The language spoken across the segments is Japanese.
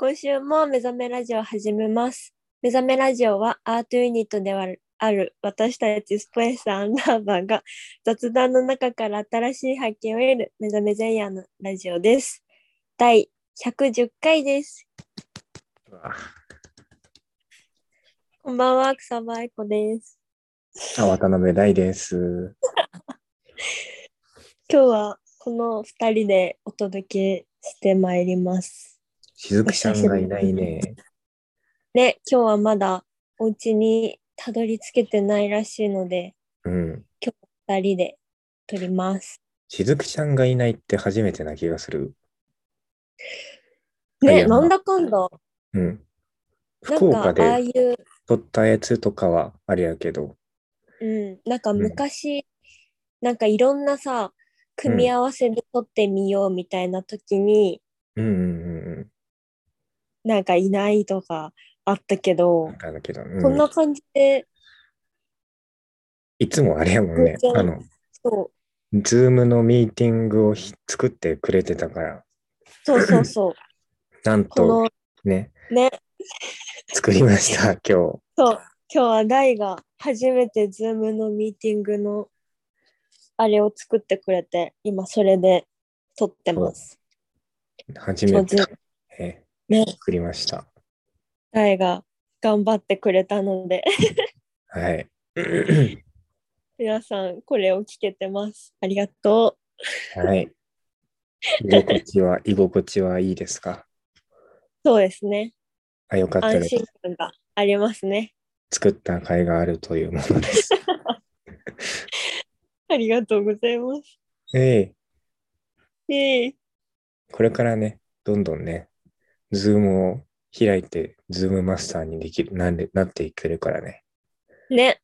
今週も目覚めラジオを始めます。目覚めラジオはアートユニットではある私たちスペースアンダーバーが雑談の中から新しい発見を得る目覚め前夜のラジオです。第110回です。こんばんは、草場愛子です。あ渡辺大です。今日はこの2人でお届けしてまいります。しずくちゃんがいないね。ね、今日はまだお家にたどり着けてないらしいので、うん。2人で撮ります。しずくちゃんがいないって初めてな気がする。いね、なんだかんだ、うん。なんか福岡でああいう、撮ったやつとかはあれやけど。うん、なんかん昔、なんかいろんなさ、組み合わせで撮ってみようみたいな時に、うんうんうんなんかいないとかあったけうん。どけど、うん。こんな感じで、いつもあれやもんね。あの、そう、 Zoom のミーティングをひ作ってくれてたから、そうそうそう、なんことの、ね、ね、作りました、今日。そう、今日は大が初めて Zoom のミーティングのあれを作ってくれて、今それで撮ってます。初めて。えね、作りました。大が頑張ってくれたので、はい。皆さんこれを聞けてます。ありがとはい。居心地は、居心地はいいですか？う。そうですね。あ、よかった安です。心感がありますね。作った甲斐があるというものです。ありがとうございます。ええええこれからね、どんどんね、 Zoom を開いて、 Zoom マスターにできる、なんで、なっていけるからね。ね。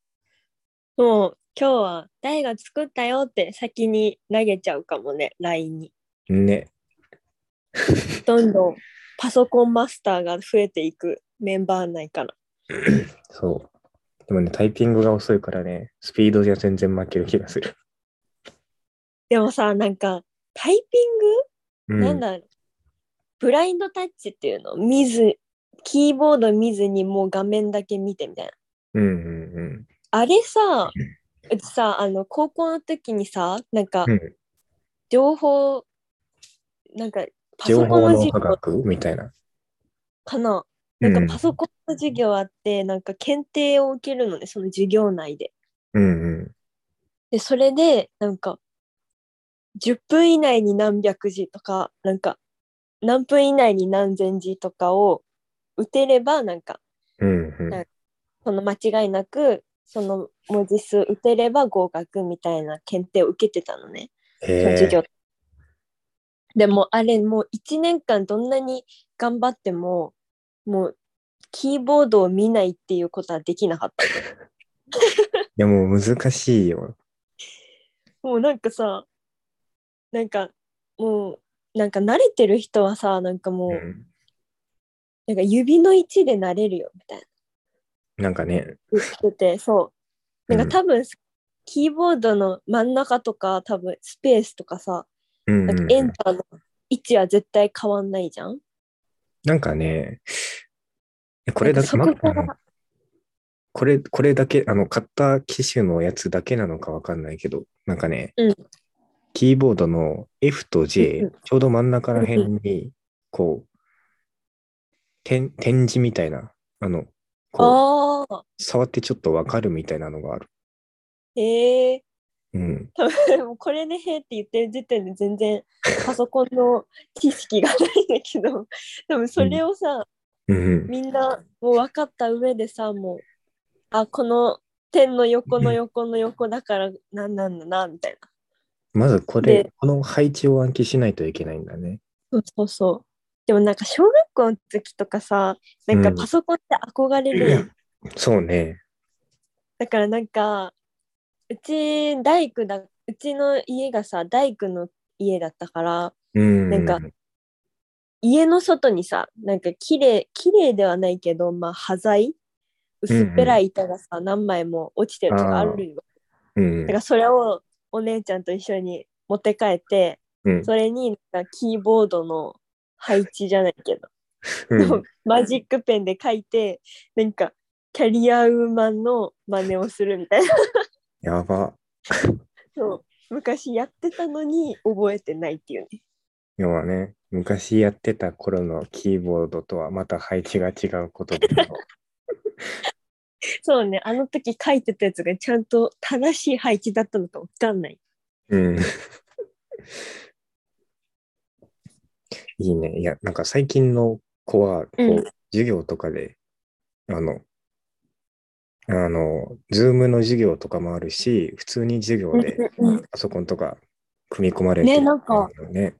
もう今日は大が作ったよって先に投げちゃうかもね、LINE に。ね。どんどんパソコンマスターが増えていくメンバー内から。そう。でもね、タイピングが遅いからね、スピードじゃ全然負ける気がする。でもさ、なんかタイピング、うん。なんだろうブラインドタッチっていうの見ず、キーボード見ずにもう画面だけ見てみたいな。うんうんあれさ、うちさ、あの、高校の時にさ、なんかうん。うん。情報、なんかパソ情報のコンの授業科学？みたいな。かな。うなんんかパソコンの授業あって、なんか検定を受けるのね、その授業内で。うんうん。で、それで、なんか、10分以内に何百字とか、なんか、何分以内に何千字とかを打てれば、なんか、うんうん。はいその間違いなく、その文字数打てれば合格みたいな検定を受けてたのね、そのへ授業え。。でも、あれ、もう1年間どんなに頑張っても、もう、キーボードを見ないっていうことはできなかった。いやもう難しいよ。もうなんかさ、なんかもう、なんか慣れてる人はさ、なんかもう、うん。なんか指の位置で慣れるよみたいな。なんかね、言ってて、そう。なんか多分、キーボードの真ん中とか、多分スペースとかさ、うんなんかエンターの位置は絶対変わんないじゃん。なんかね、えこれだけ、これ、これだけ、あの、買った機種のやつだけなのかわかんないけど、なんかね、うんキーボードの F とうん J うん、ちょうど真ん中ら辺に、こう、点、点字みたいな、あの、こう、触ってちょっとわかるみたいなのがある。へえうん。多分これで「へ」って言ってる時点で全然パソコンの知識がないんだけど、でもそれをさ、うん。みんなもう分かった上でさもうあこの点の横の横の横だからなんなんだなみたいなまずこれで、この配置を暗記しないといけないんだね。そうそうそう。でもなんか小学校の時とかさなんかうん。パソコンって憧れるやん、そうね。だからなんかうち大工だうちの家がさ大工の家だったからうん。なんか家の外にさなんか綺麗綺麗ではないけどまあ端材薄っぺらい板がさ、何枚も落ちてるとかあるよ。うん。だからそれをお姉ちゃんと一緒に持って帰ってうん。それになんかキーボードの配置じゃないけどうん、マジックペンで書いて、なんか、キャリアウーマンの真似をするみたいな。やば。そう昔やってたのに覚えてないっていうね。要はね、昔やってた頃のキーボードとはまた配置が違うことで。そうね、あの時書いてたやつがちゃんと正しい配置だったのかわかんない。うん。いいね。いや、なんか最近の子は、こう、うん授業とかで、あの、あの、ズームの授業とかもあるし、普通に授業でパソコンとか組み込まれてねなんかね。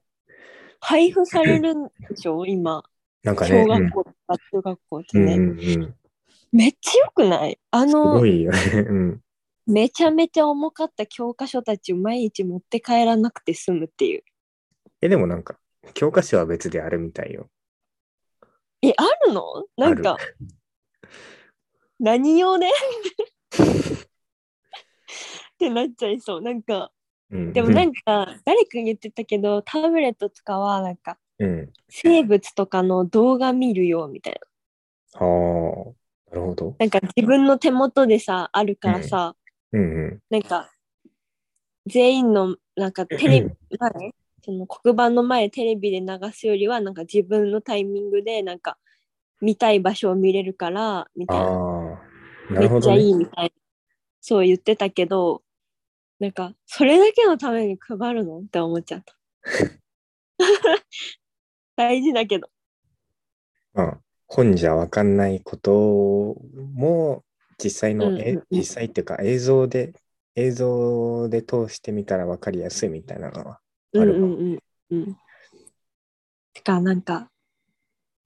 配布されるんでしょ？今、なんかね、小学校とか中学校ってね。うん、うんうんうん。めっちゃよくない？あすのご、いよね。うん。めちゃめちゃ重かった教科書たちを毎日持って帰らなくて済むっていう。え、でもなんか、教科書は別であるみたいよ。え、あるの？なんか、何用ねってなっちゃいそう。なんか、うん、でもなんか、誰か言ってたけど、タブレットとかは、なんか、うん。生物とかの動画見るよみたいな。はあ、なるほど。なんか自分の手元でさ、あるからさ、うんうん。なんか、全員の、なんかテレビ、何その黒板の前テレビで流すよりは、なんか自分のタイミングで、なんか、見たい場所を見れるから、みたいな。ああ、なめっちゃるほど、ね。いいみたいな。そう言ってたけど、なんか、それだけのために配るのって思っちゃった。大事だけど。まあ、本じゃわかんないことも、実際の、えうんうんうん実際っていうか映像で、映像で通してみたらわかりやすいみたいなのは。うんあるかもうんうんうん。てか、なんか、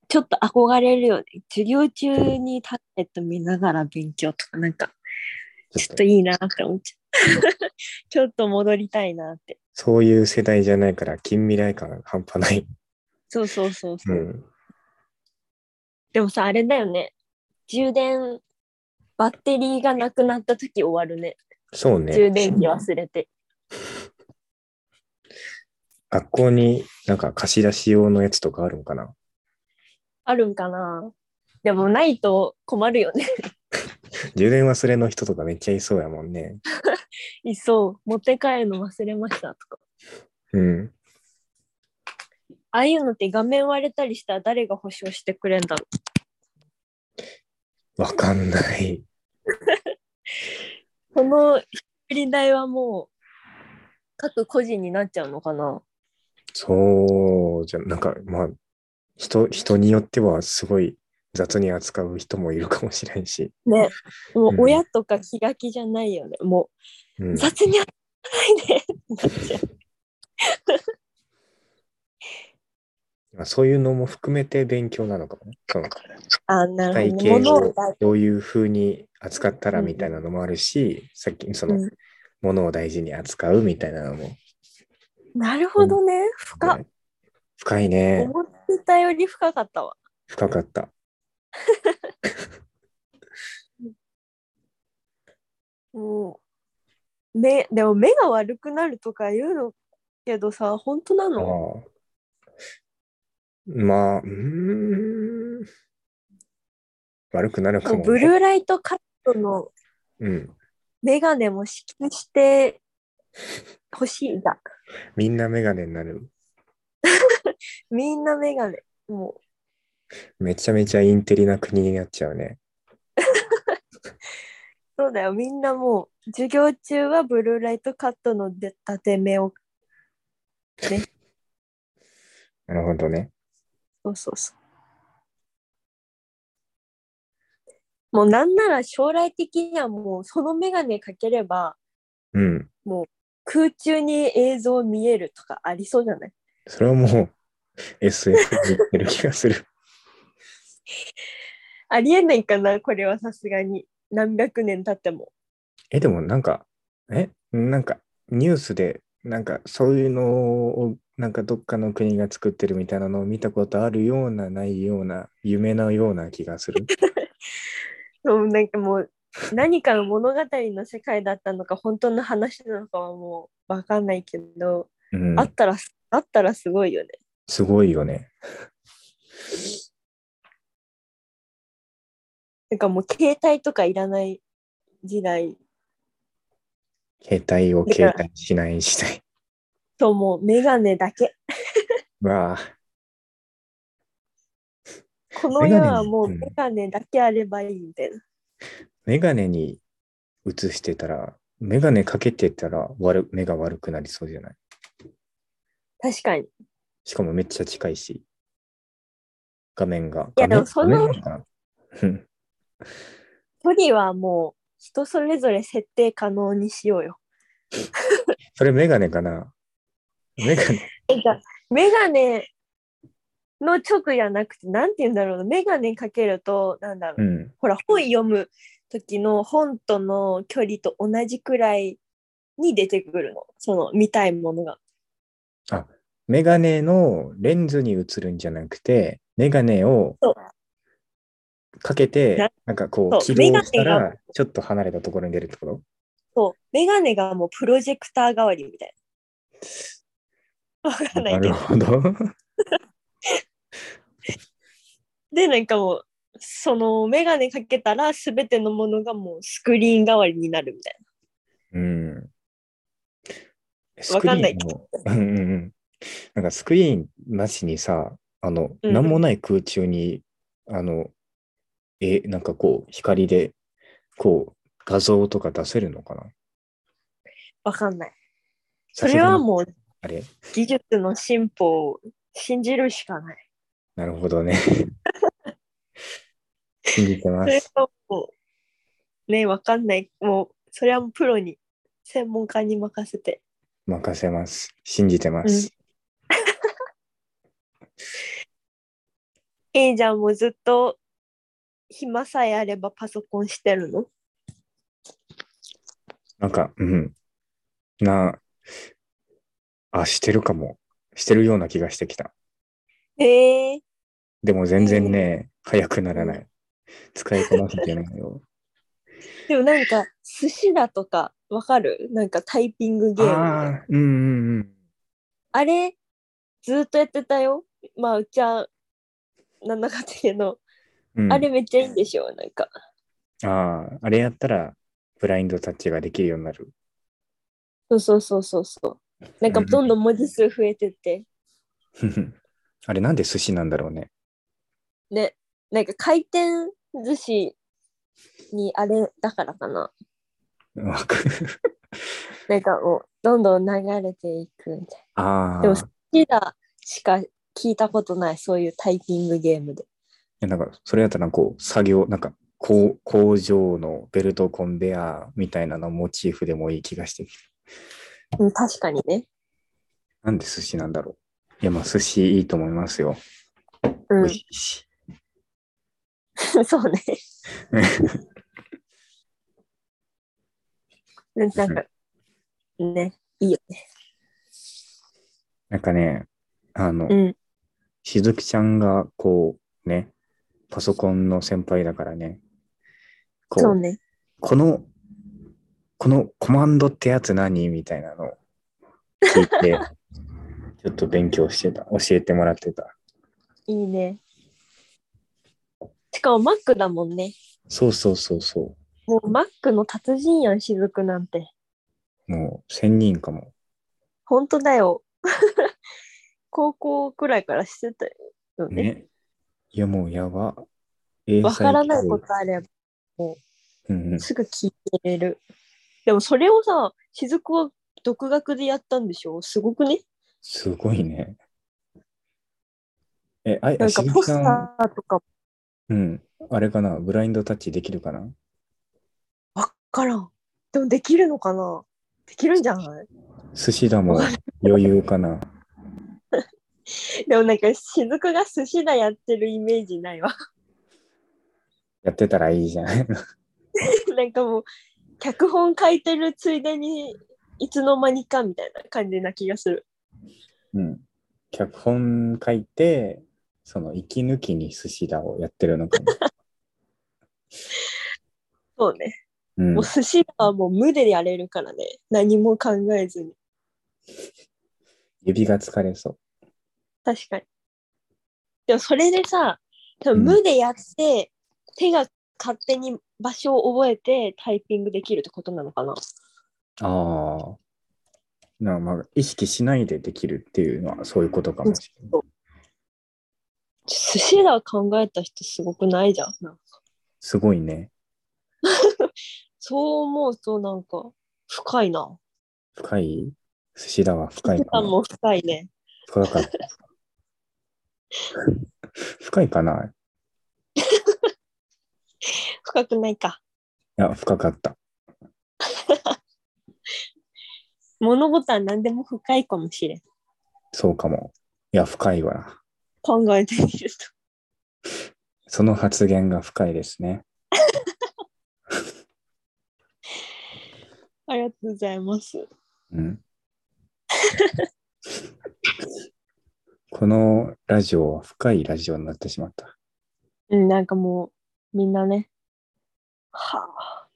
ちょっと憧れるよね。授業中にタブレット見ながら勉強とか、なんか、ちょっといいなって思っちゃう。ちょっと戻りたいなって。そういう世代じゃないから近未来感が半端ない。そうそうそうそうう。ん。でもさ、あれだよね。充電、バッテリーがなくなった時終わるね。そうね。充電器忘れて。学校になんか貸し出し用のやつとかあるんかな？あるんかなでもないと困るよね。充電忘れの人とかめっちゃいそうやもんね。いそう。持って帰るの忘れましたとか。うん。ああいうのって画面割れたりしたら誰が保証してくれんだろう？わかんない。この修理代はもう各個人になっちゃうのかな？そうじゃ、なんかまあ、人、人によってはすごい雑に扱う人もいるかもしれんし。ね。もううん親とか気が気じゃないよね。もう。うん雑に扱わないで ってなっちゃう。まあそういうのも含めて勉強なのかもね。そのあ、なるほど、ね。体ををどういうふうに扱ったらみたいなのもあるし、さっきその、うんものを大事に扱うみたいなのも、なるほどね。深っ。深いね。思ってたより深かったわ。深かった。もう、目、でも目が悪くなるとか言うのけどさ、本当なあのあまあ、うーん。悪くなるかも、ブルーライトカットのうん。メガネも支給して欲しいが。みんなメガネになる。みんなメガネ。もめちゃめちゃインテリな国になっちゃうね。う、そうだよ。みんなもう、授業中はブルーライトカットので立て目を、なるほどね。そうそうそう。もうなんなら将来的にはもうそのメガネかければうん。空中に映像見えるとかありそうじゃない？それはもう SF に言ってる気がする。ありえないかなこれはさすがに。何百年経っても。え、でもなんか、え、なんかニュースで、なんかそういうのを、なんかどっかの国が作ってるみたいなのを見たことあるような、ないような、夢のような気がする。そうなんかもう何かの物語の世界だったのか本当の話なのかはもう分かんないけど、うんあ。ったらあったらすごいよね。すごいよね。なんかもう携帯とかいらない時代携帯を携帯しない時代。ともうメガネだけ。わあ。この世はもうメガネだけあればいいみたいな。メガネに映してたら、メガネかけてたら悪目が悪くなりそうじゃない？確かに。しかもめっちゃ近いし。画面が。いやでもその距離はもう人それぞれ設定可能にしようよ。それメガネかな？メガネ。メガネの直じゃなくて、なんて言うんだろうな。メガネかけると、なんだろう。うん。ほら、本読む時の本との距離と同じくらいに出てくるの。その見たいものが。メガネのレンズに映るんじゃなくて、メガネをかけてな、なんかこそうう、起動したら、ちょっと離れたところに出るってこと？そう。メガネがもうプロジェクター代わりみたいな。わかんないけど。なるほど。で、なんかもう、そのメガネかけたら全てのものがもうスクリーン代わりになるみたいうん。わかんないスクリーンもうんうんうん。なんかスクリーンなしにさ、あの、うんなんもない空中に、あの、え、なんかこう、光で、こう、画像とか出せるのかな？な。わかんない。それはもうあれ？技術の進歩を信じるしかない。なるほどね。信じてまそれもう、ね、わかんない。もう、それはもうプロに、専門家に任せて。任せます。信じてます。えいじゃんもうずっと暇さえあればパソコンしてるの？なんか、うん。な、あ、してるかも。してるような気がしてきた。へえでも全然ね、早くならない。使いこなせてないよ。でもなんか、寿司だとか、わかる？なんかタイピングゲームあ、うんうんうん。あれ、ずっとやってたよ。まあ、うちは、なんなかったけど、うん、あれめっちゃいいんでしょなんか。ああ、あれやったら、ブラインドタッチができるようになる。そうそうそうそうそう。なんかどんどん文字数増えてって、あれなんで寿司なんだろうね。ね、なんか回転寿司にあれだからかな。なんかもう、どんどん流れていくみたいあな。あ、でも、い好きだしか聞いたことない、そういうタイピングゲームで。やなんか、それやったら、こう、作業、なんか、こう工場のベルトコンベヤーみたいなのモチーフでもいい気がしてきて。うん、確かにね。なんで寿司なんだろう。いや、まあ、寿司いいと思いますよ。うん美味、しいし。そうね。なんか、ね、いいよね。なんかね、あの、うん。しずきちゃんが、こう、ね、パソコンの先輩だからね、こう、そうね。この、このコマンドってやつ何みたいなのを聞いて、ちょっと勉強してた。教えてもらってた。いいね。しかも Mac だもんね。そうそうそうそもう Mac の達人やん、しずくなんて。う。もう、千人かも。本当だよ。高校くらいからしてたよね。ね。いや、もうやば。英わからないこ教とあれば育うんうん。すぐ聞いてれる。でもそれをさ、しずくは独学でやったんでしょ？すごくね？すごいね。え、あ、なんかポスターとかうん。あれかな？ブラインドタッチできるかな？わからん。でもできるのかな？できるんじゃない？寿司だも余裕かな？でもなんかしずくが寿司だやってるイメージないわ。やってたらいいじゃん。なんかもう脚本書いてるついでにいつの間にかみたいな感じな気がする。うん。脚本書いて、その息抜きに寿司だをやってるのかも。そうね。うんもう。寿司はもう無でやれるからね。何も考えずに。指が疲れそう。確かに。でもそれでさ、多分うん無でやって、手が勝手に場所を覚えてタイピングできるってことなのかな？ああ。なまあ、意識しないでできるっていうのはそういうことかもしれない。寿司だ考えた人すごくないじゃん。なんかすごいね。そう思うとなんか深いな。深い？寿司だは深い。も深いね。深かった。深いかな？い深くないか。や、深かった。物事は何でも深いかもしれん。そうかも。いや、深いわ。考えてみると。その発言が深いですね。ありがとうございます。うん。このラジオは深いラジオになってしまった。うん、なんかもう、みんなね、はあ。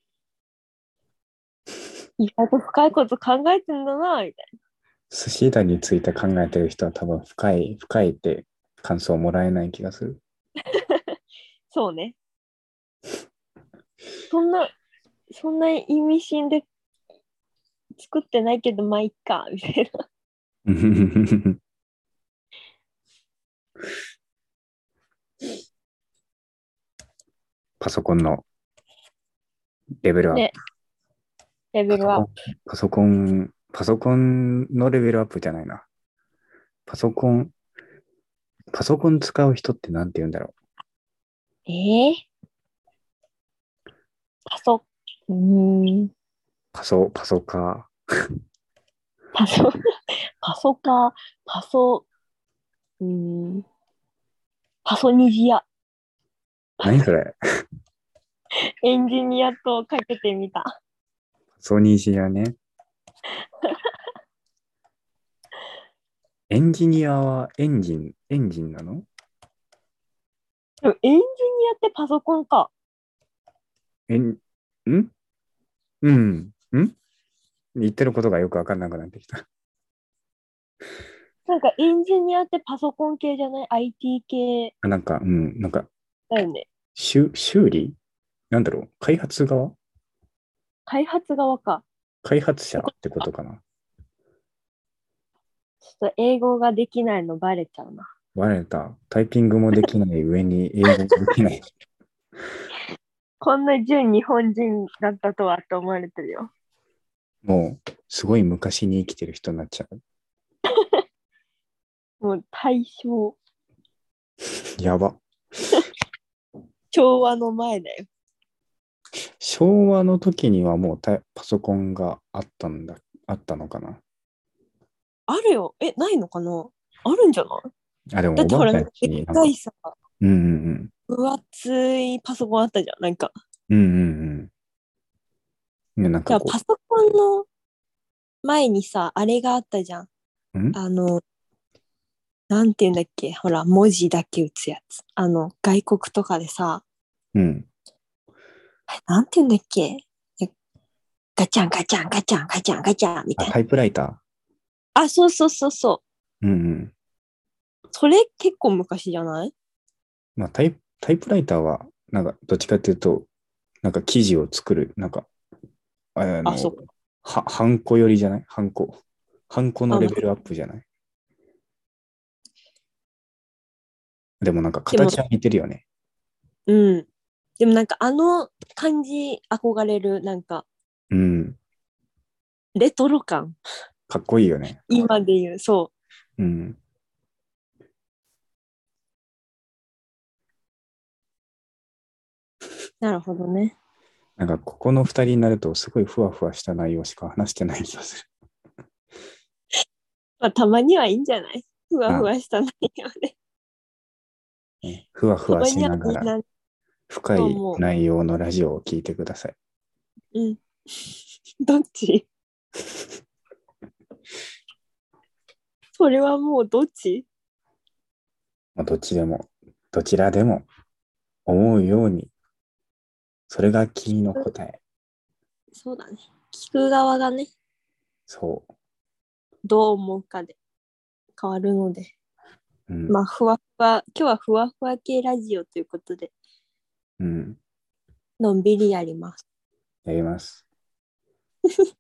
意外と深いこと考えてんだな、みたい寿司だについて考えてる人は多分深い、深いって感想をもらえない気がする。な。そうね。そんな、そんな意味深で作ってないけど、まあ、いっか、みたいな。パソコンのレベルアップ。ねレベルは、パソコン、パソコンのレベルアップじゃないな。パソコン、パソコン使う人ってなんて言うんだろええパソ、うーん、う。パソ、パソカパソ、パソか、パソ、うーん、パソニジア、ー。何それ？エンジニアとかけてみた。ソニジアね。エンジニアはエンジン、エンジンなのでもエンジニアってパソコンか。えん、んうん。ん言ってることがよくわかんなくなってきた。なんかエンジニアってパソコン系じゃない ?IT 系あなんか、うん、なんか、だよね。修修理なんだろう開発側？開発側か。開発者ってことかな？ちょっと英語ができないのバレちゃうな。バレた。タイピングもできない上に英語もできない。こんな純日本人だったとはって思われてるよ。もう、すごい昔に生きてる人になっちゃう。もう大正、やば。昭和の前だよ。昭和の時にはもうタパソコンがあったんだ、あったのかな？あるよ。え、ないのかな？あるんじゃない？あ、でもだってほら、でっかいさ、うんうん分厚いパソコンあったじゃん。なんか。うん。うんうんうん。ね、なんじゃあかこパソコンの前にさ、あれがあったじゃん。う、ん？あの、なんて言うんだっけ？ほら、文字だけ打つやつ。あの、外国とかでさ、うん。なんて言うんだっけ？えガチャンガチャンガチャンガチャンガチャンみたあ、いな。タイプライタあ、そうそうそうそう。ー。うんうん。それ結構昔じゃない？まあタイ、タイプライターは、なんか、どっちかっていうと、なんか記事を作る、なんか、あのあ、そうか。は、ハンコ寄りじゃない？ハンコ。ハンコのレベルアップじゃない？でもなんか形は似てるよね。うん。でもなんかあの感じ憧れる、なんかうん。レトロ感。かっこいいよね。今で言う、そうん。う。なるほどね。なんか、ここの二人になると、すごいふわふわした内容しか話してない気がする。まあ、たまにはいいんじゃない？ふわふわした内容で。ねふわふわしながら、深い内容のラジオを聞いてください。うん。どっち？それはもうどっち？まあどっちでも、どちらでも思うように、それが君の答え。そうだね。聞く側がね、そどう思うかで変わるので。う。うん。まあ、ふわふわ、今日はふわふわ系ラジオということで、うん、のんびりやります。やります。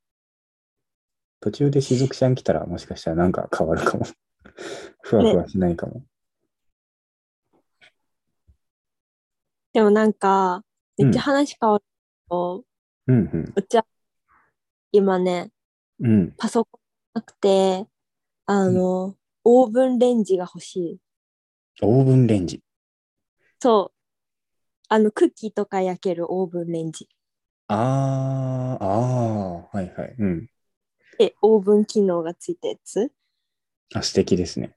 途中でしずくちゃん来たらもしかしたらなんか変わるかも。ふわふわしないかも。でもなんか、めっちゃうん話変わるけど、うんうん。うちは今ね、うん。パソコンなくて、あの、オーブンレンジが欲しい。オーブンレンジ。そう。あの、クッキーとか焼けるオーブンレンジ。あー、あー、はいはい。うん。で、オーブン機能がついたやつ？あ、素敵ですね。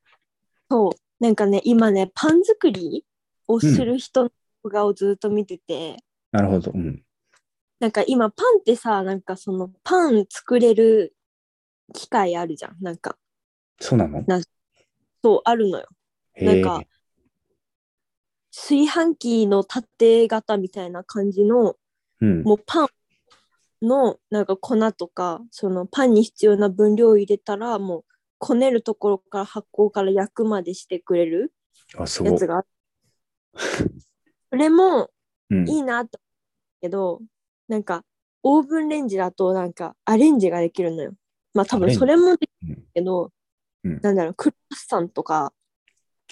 そう。なんかね、今ね、パン作りをする人の動画をずっと見てて、なるほど。うん。なんか今パンってさ、なんかそのパン作れる機械あるじゃん。なんか、そうなの？そう、あるのよ。なんか、炊飯器の縦型みたいな感じの、うん。もうパンのなんか粉とか、そのパンに必要な分量を入れたら、もうこねるところから発酵から焼くまでしてくれるやつ。がある。それもうん。いいなと思うけど、なんかオーブンレンジだとなんかアレンジができるのよ。まあ多分それもできうんるけど、うんなんだろう、クロワッサンとか、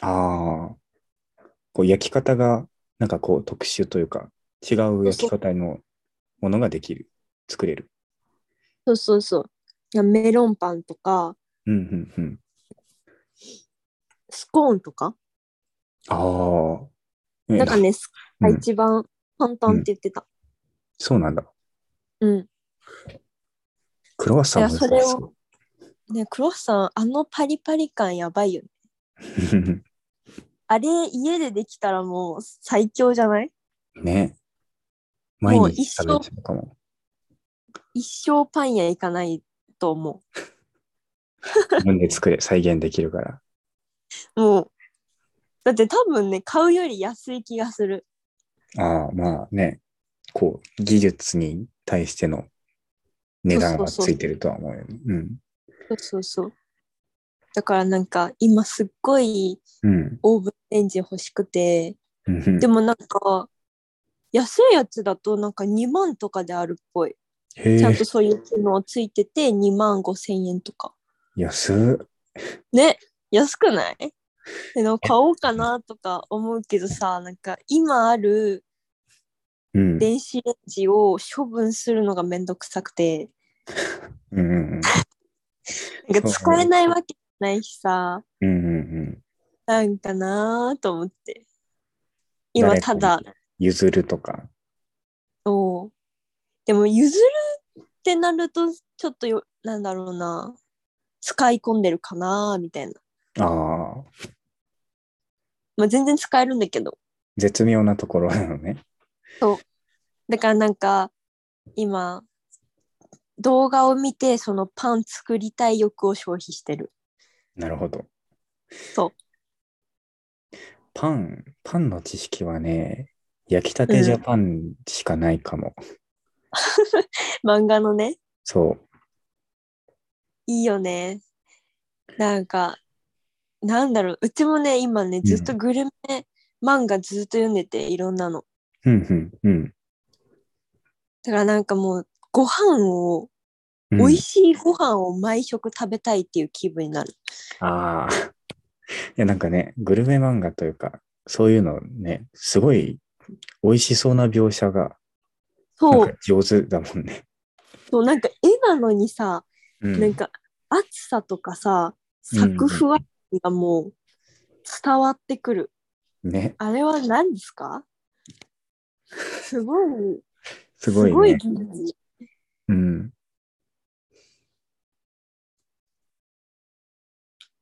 ああ。こう焼き方がなんかこう特殊というか違う焼き方のものができる。作れる。そうそうそう。いやメロンパンとか、うんうんうん。スコーンとか、ああ。えなんかね、スコーンうんが一番簡単って言ってた。そうなんだ。うん。クロワッサンもそれをね、クロワッサン、あのパリパリ感やばいよね。あれ、家でできたらもう最強じゃない？ね。毎日食べちゃうかも。一生パン屋行かないと思自分で作れ、再現できるから。う。もう、だって多分ね、買うより安い気がする。ああ、まあね。こう、技術に対しての値段はついてるとは思うよね。うん。そうそうそう。だからなんか今すっごいうん。オーブンレンジ欲しくて、うんでもなんか安いやつだとなんか2万とかであるっぽい。ちゃんと、そういう機能ついてて2万5千円とか。安っ。ね、安くない？でも買おうかなとか思うけどさ、なんか今あるうん。電子レンジを処分するのがめんどくさくて、うんうんなんか使えないわけないしさ、うん。うんうんうん。なんかなーと思って。今ただ、譲るとか。そう。でも譲るってなると、ちょっとよ、なんだろうな、使い込んでるかなーみたいな。ああ、まあ全然使えるんだけど。絶妙なところなのね。だからなんか、今、動画を見て、そのパン作りたい欲を消費してる。なるほど。そう。パン、パンの知識はね、焼きたてジャパンしかないかも。漫画のね、そう。いいよね。なんか、なんだろう、うちもね、今ね、ずっとグルメ漫画ずっと読んでて、いろんなの。うんうんうん。だからなんかもう、ご飯を、うん美味しいご飯を毎食食べたいっていう気分になる。ああ。いや、なんかね、グルメ漫画というか、そういうのね、すごい美味しそうな描写が、そうか、上手だもんね。そうなんか絵なのにさ、うんなんか熱さとかさ、サクふわがもう伝わってくる。ね、あれは何ですか？すごい、すごいね。技術。うん。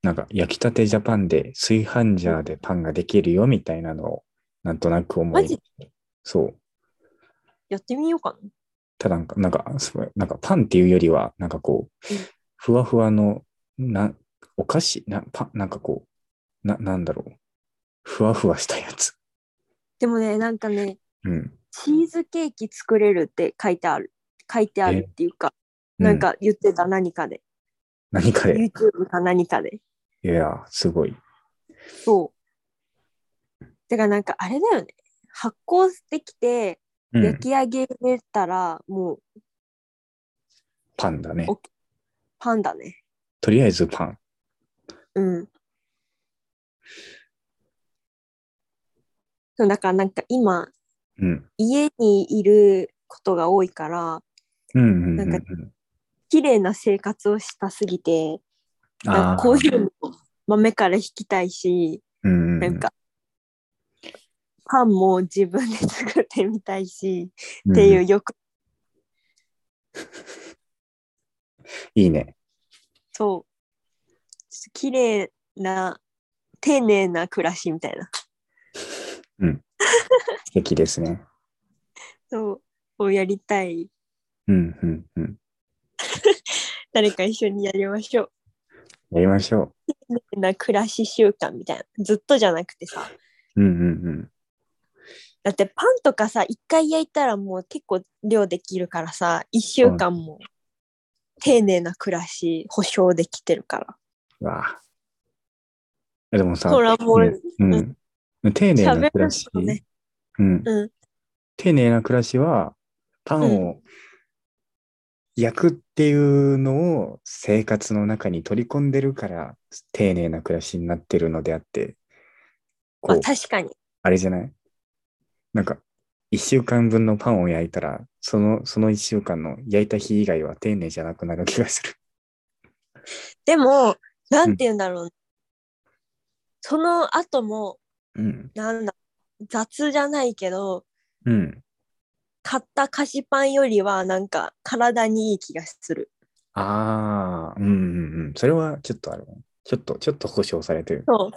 なんか、焼きたてジャパンで炊飯ジャーでパンができるよみたいなのを、なんとなく思いマジ、そう。やってみようかな。ただなんか、なんか、すごいなんかパンっていうよりは、なんかこううん、ふわふわの、な、お菓子？な、パン、なんかこう、な、なんだろう。ふわふわしたやつ。でもね、なんかね、うん。チーズケーキ作れるって書いてある。書いてあるっていうか、うなん、か言ってた何かで。何かで、YouTube か何かで。いや、すごい。そう。だからなんかあれだよね。発酵できて、うん焼き上げたらもうパンだねお。パンだね。とりあえずパン。うん。そうだからなんか今うん。家にいることが多いからうんうんうん、なんかうん。綺麗な生活をしたすぎてこういうのを豆から引きたいしうんうんうん、なんかパンも自分で作ってみたいし、うん。っていう欲。いいね。そう。綺麗な丁寧な暮らしみたいな。素敵ですね。そう。をやりたい。うんうんうん。誰か一緒にやりましょう。やりましょ丁寧な暮らし習慣みたいなずっとじゃなくてさ。う。うんうん。だってパンとかさ一回焼いたらもう結構量できるからさ一週間も丁寧な暮らし保証できてるから。うん。わ。あ。えでもさ、ほらもうねうん、丁寧な暮らし、ね。うん、うん。丁寧な暮らしは、パンを焼くっていうのを生活の中に取り込んでるから、丁寧な暮らしになってるのであって、こまあう、確かにあれじゃない？なんか、一週間分のパンを焼いたら、その、その一週間の焼いた日以外は丁寧じゃなくなる気がする。でもなんて言うんだろう、その後もうん。なんだ雑じゃないけどうん。買った菓子パンよりはなんか体にいい気がする。ああ、うんうんうん。それはちょっとあるわ。ちょっと、ちょっと保証されてる。そう。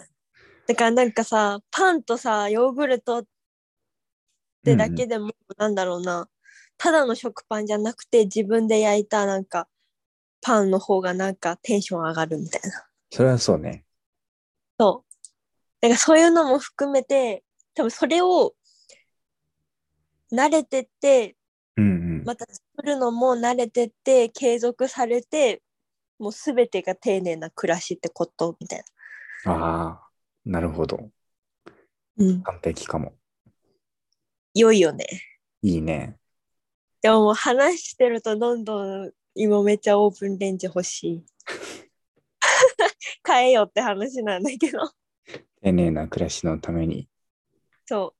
だからなんかさパンとさヨーグルトってだけでも、なんだろうな。ただの食パンじゃなくて自分で焼いたなんかパンの方がなんかテンション上がるみたいな。それはそうね。そう。だからそういうのも含めて多分それを慣れてってうんうん。また作るのも慣れてって継続されてもう全てが丁寧な暮らしってことみたいああ、なるほど。な。うん。完璧かも。良いよね。いいね。でももう話してるとどんどん今めっちゃオープンレンジ欲しい。変えようって話なんだけど。丁寧な暮らしのために。そ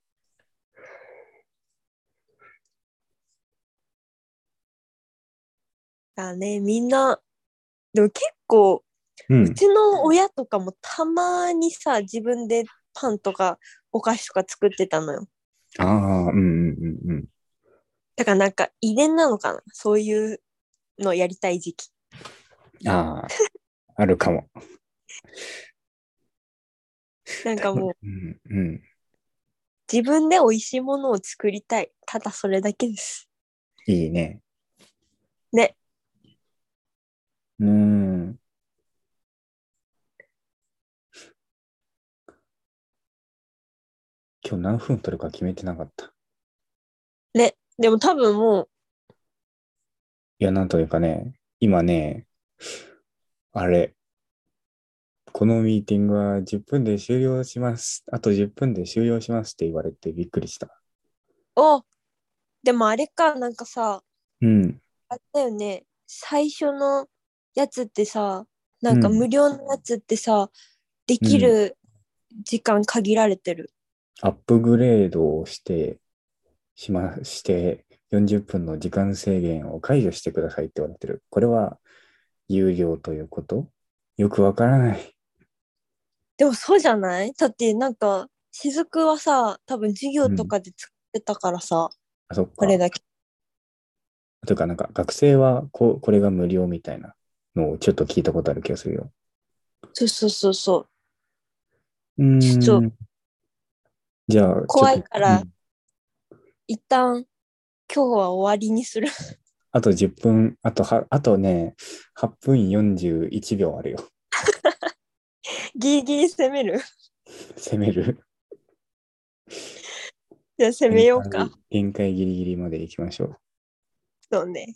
だね、みんな、でも結構、う。うんちの親とかもたまにさ、自分でパンとかお菓子とか作ってたのよ。ああ、うんうんうんうん。だからなんか遺伝なのかな？そういうのやりたい時期。ああ、あるかも。なんかもううんうん。自分で美味しいものを作りたい。ただそれだけです。いいね。ね。うーん。今日何分取るか決めてなかった。ね。でも多分もう、いや、なんというかね、今ね、あれ、このミーティングは10分で終了します。あと10分で終了しますって言われてびっくりした。おでもあれか、なんかさ、うん。あれだよね。最初のやつってさ、なんかうん無料のやつってさ、できる時間限られてる。アップグレードをして、しまして、40分の時間制限を解除してくださいって言われてる。これは有料ということ？よくわからない。でもそうじゃない？だってなんか、雫はさ、多分授業とかで作ってたからさ、あ、そっか。これだけ。というか、なんか学生はここれが無料みたいなのをちょっと聞いたことある気がするよ。そうそうそうそう。うーん。ちょっじゃあ、怖いからうん一旦、今日は終わりにする。あと10分、あとは、あとね、8分41秒あるよ。ギリギリ攻める攻める。じゃあ攻めようか。限界ギリギリまで行きましょう。そうね。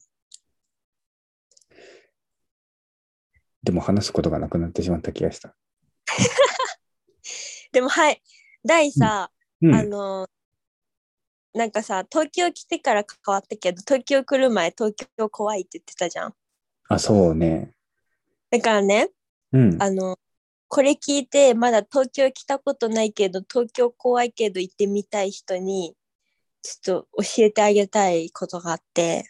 でも話すことがなくなってしまった気がした。でもはい。第さ、うん。あの、なんかさ、東京来てから変わったけど、東京来る前、東京怖いって言ってたじゃん。あ、そうね。だからね、うん。あの、これ聞いて、まだ東京来たことないけど、東京怖いけど行ってみたい人に、ちょっと教えてあげたいことがあって、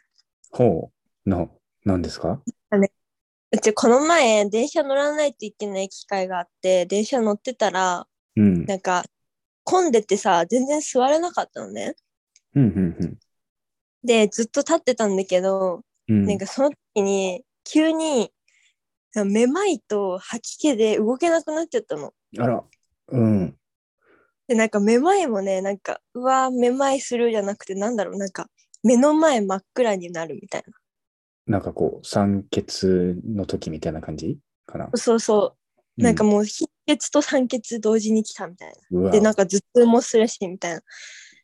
ほう。な、なんですか？うちこの前、電車乗らないといけない機会があって、電車乗ってたら、うん。なんか、混んでてさ、全然座れなかったのね。うん、うん、で、ずっと立ってたんだけど、うん。なんかその時に、急に、めまいと吐き気で動けなくなっちゃったの。あら。うん。で、なんかめまいもね、なんか、うわー、めまいするじゃなくて、なんだろう、なんか、目の前真っ暗になるみたいなんかこう、酸欠の時みたいな感じかな？な。そうそう。なんかうもう、貧血と酸欠同時に来たみたいな。で、なんか頭痛もするし、みたいな。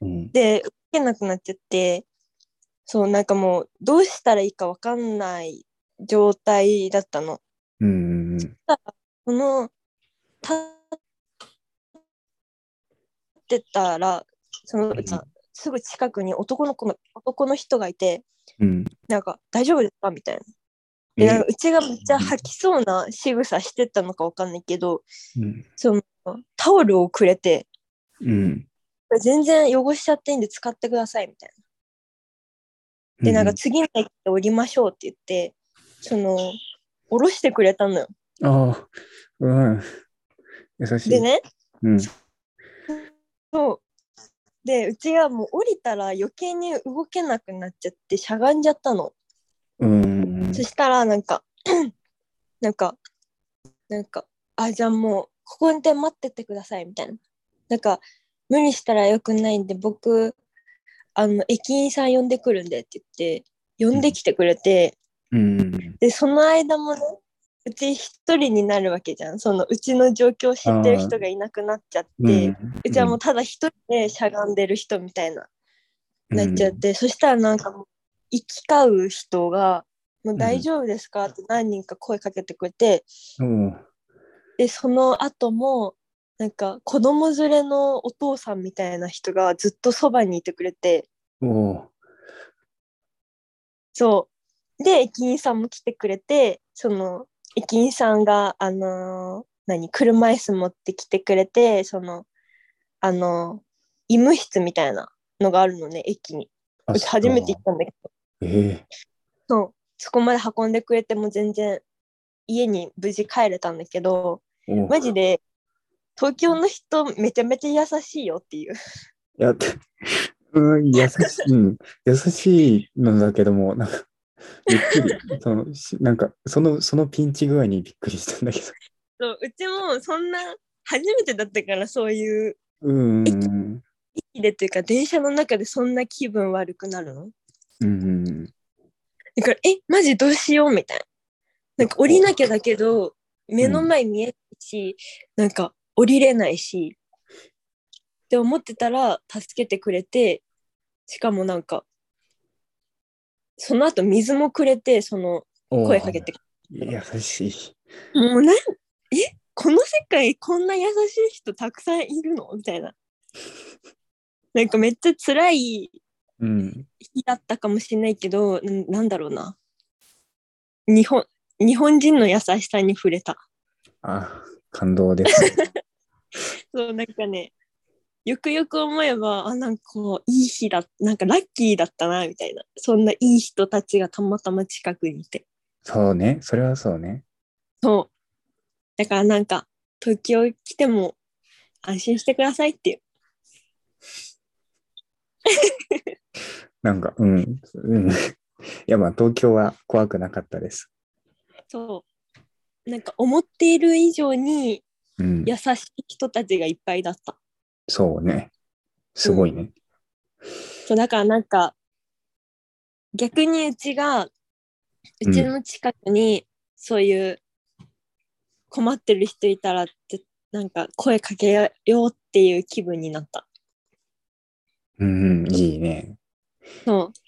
うん。で、動けなくなっちゃって、そう、なんかもう、どうしたらいいかわかんない状態だったの。うんうんうん。この、立ってたら、その、うんすぐ近くに男の子の、男の人がいて、うん。なんか、大丈夫ですか？みたいな。で、なんかえうちがめっちゃ吐きそうな仕草してたのかわかんないけど、うん。その、タオルをくれて、うん。全然汚しちゃっていいんで使ってください、みたいな。で、なんか次の駅で降りましょうって言って、その、降ろしてくれたのよ。ああ、うん。優しい。でね、うん。そう。で、うちがもう降りたら余計に動けなくなっちゃってしゃがんじゃったの。うん。そしたらなんか、なんか、なんか、あ、じゃあもう、ここで待っててくださいみたいな。なんか、無理したらよくないんで、僕、あの、駅員さん呼んでくるんでって言って、呼んできてくれて、うん。で、その間もね、うち一人になるわけじゃん。そのうちの状況を知ってる人がいなくなっちゃって、うちはもうただ一人でしゃがんでる人みたいな、なっちゃって、そしたらなんかもう、行き交う人が、もう大丈夫ですかって何人か声かけてくれて、うん。で、その後も、なんか子供連れのお父さんみたいな人がずっとそばにいてくれて。そう。で、駅員さんも来てくれて、その、駅員さんが、あのー何、車椅子持ってきてくれて、その、あのー医務室みたいなのがあるのね、駅に。あうち初めて行ったんだけど、ええそう。そこまで運んでくれても全然、家に無事帰れたんだけど、おマジで、東京の人めちゃめちゃ優しいよっていう。いや、うん、優しい、うん、優しいのだけども、なんか、びっくり。その、しなんか、その、そのピンチ具合にびっくりしたんだけど。そううちもそんな、初めてだったからそういう、うん、うん、駅でというか電車の中でそんな気分悪くなるの？うん。だから、え、マジどうしようみたいな。なんか降りなきゃだけど、目の前見えないし、なんか降りれないし、って思ってたら助けてくれて、しかもなんか、その後水もくれて、その声かけて、優しい。もうなん、え、この世界こんな優しい人たくさんいるの？みたいな。なんかめっちゃ辛いうん。日だったかもしれないけど、んなんだろうな。日本、日本人の優しさに触れた。あ、感動ですね。そう、なんかね、よくよく思えば、あ、なんかこう、いい日だ、なんかラッキーだったな、みたいな。そんないい人たちがたまたま近くにいて。そうね。それはそうね。そう。だからなんか、東京来ても安心してくださいっていう。なんか、うん。うん。いや、まあ、東京は怖くなかったです。そう。なんか思っている以上にうん。優しい人たちがいっぱいだった。そうね。すごいね。そうだからなんか逆にうちがうちの近くにそういう困ってる人いたらってなんか声かけようっていう気分になった。うん、うん、いいね。そうっ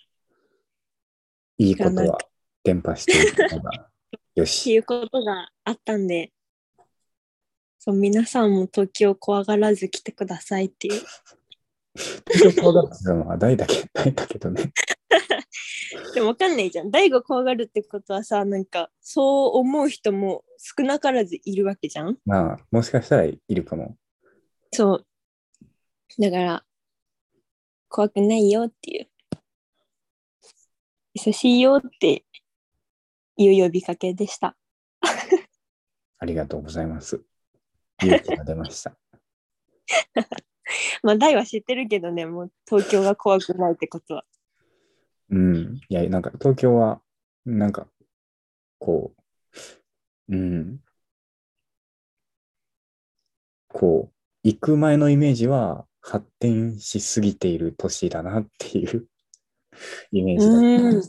いいことは伝播していくのが。よてし。いうことがあったんで皆さんも東京怖がらず来てくださいっていう。東京怖がってたのは大だけ、大だけどね。でもわかんないじゃん。大悟怖がるってことはさ、なんか、そう思う人も少なからずいるわけじゃんまあ、もしかしたらいるかも。そう。だから、怖くないよっていう。優しいよっていう呼びかけでした。ありがとうございます。勇気が出ました。まあ、大は知ってるけどね、もう東京が怖くないってことは。うん。いや、なんか東京は、なんか、こう、うん。こう、行く前のイメージは発展しすぎている都市だなっていう イメージだうん。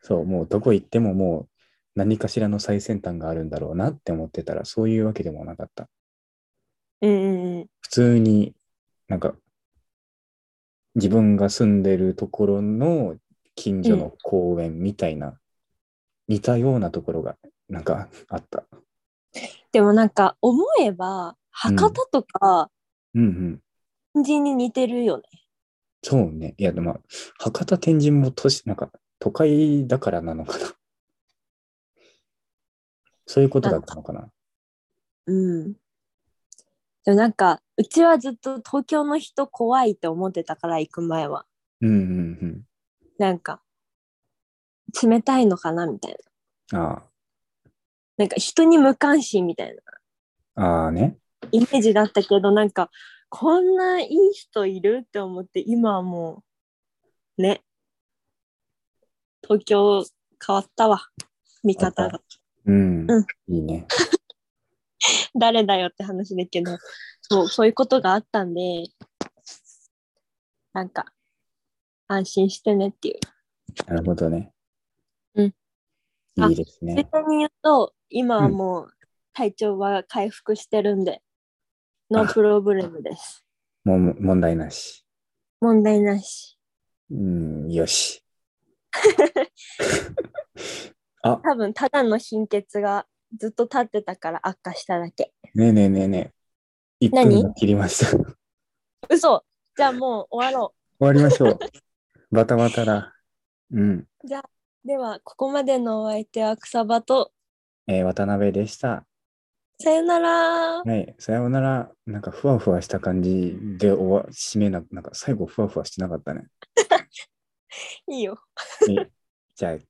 そう、もうどこ行ってももう何かしらの最先端があるんだろうなって思ってたら、そういうわけでもなかった。うんうんうん。普通になんか自分が住んでるところの近所の公園みたいな、似たようなところがなんかあった。でもなんか思えば、博多とかうんうん。天神に似てるよね。そうね。いや、でも、博多天神も都市、なんか都会だからなのかな。そういうことだったのかな。うん。でもなんか、うちはずっと東京の人怖いって思ってたから行く前は。うんうんうん。なんか、冷たいのかなみたいな。あなんか人に無関心みたいなあ、ああね。イメージだったけど、なんか、こんないい人いるって思って、今はもう、ね。東京変わったわ。見方が。うん。うんいいね。誰だよって話だけど、そう、そういうことがあったんで、なんか、安心してねっていう。なるほどね。うん。あいいですね。簡単に言うと、今はもう体調は回復してるんで、ノープロブレムです。もう問題なし。問題なし。うん、よし。あ、多分、ただの貧血がずっと立ってたから悪化しただけ。ねえねえねえねえ。1何分を切りました。終嘘じゃあもう終わろわりましょう。バタバタだ。うん。う。では、ここまでのお相手は草場と、えー渡辺でした。さよならはい、さようなら。なんかふわふわした感じで終わ締めな、なんか最後ふわふわしてなかったね。いいよ。はいじゃあ、はい。